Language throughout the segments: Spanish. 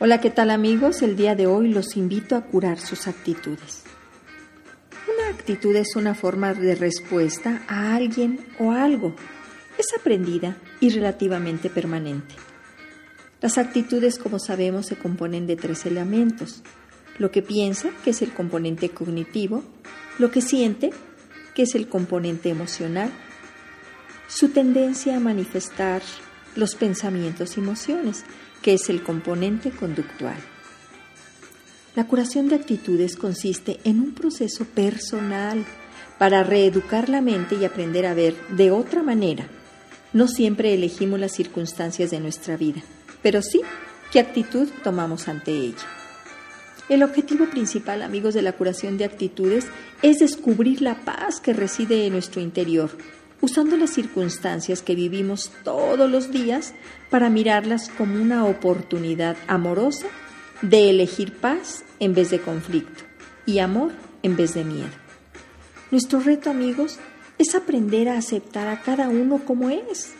Hola, ¿qué tal amigos? El día de hoy los invito a curar sus actitudes. Una actitud es una forma de respuesta a alguien o algo. Es aprendida y relativamente permanente. Las actitudes, como sabemos, se componen de tres elementos. Lo que piensa, que es el componente cognitivo, lo que siente, que es el componente emocional, su tendencia a manifestar los pensamientos y emociones, que es el componente conductual. La curación de actitudes consiste en un proceso personal para reeducar la mente y aprender a ver de otra manera. No siempre elegimos las circunstancias de nuestra vida, pero sí qué actitud tomamos ante ella. El objetivo principal, amigos de la curación de actitudes, es descubrir la paz que reside en nuestro interior, usando las circunstancias que vivimos todos los días para mirarlas como una oportunidad amorosa de elegir paz en vez de conflicto y amor en vez de miedo. Nuestro reto, amigos, es aprender a aceptar a cada uno como es,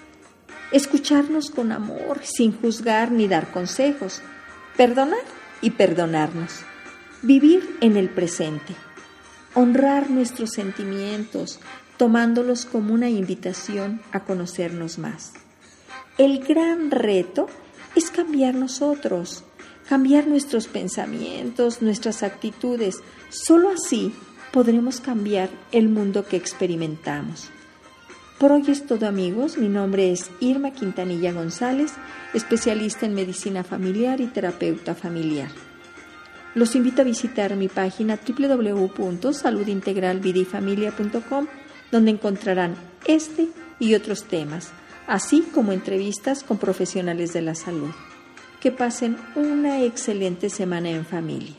escucharnos con amor, sin juzgar ni dar consejos, perdonar y perdonarnos, vivir en el presente, honrar nuestros sentimientos, tomándolos como una invitación a conocernos más. El gran reto es cambiar nosotros, cambiar nuestros pensamientos, nuestras actitudes. Solo así podremos cambiar el mundo que experimentamos. Por hoy es todo amigos, mi nombre es Irma Quintanilla González, especialista en medicina familiar y terapeuta familiar. Los invito a visitar mi página www.saludintegralvidifamilia.com donde encontrarán este y otros temas, así como entrevistas con profesionales de la salud. Que pasen una excelente semana en familia.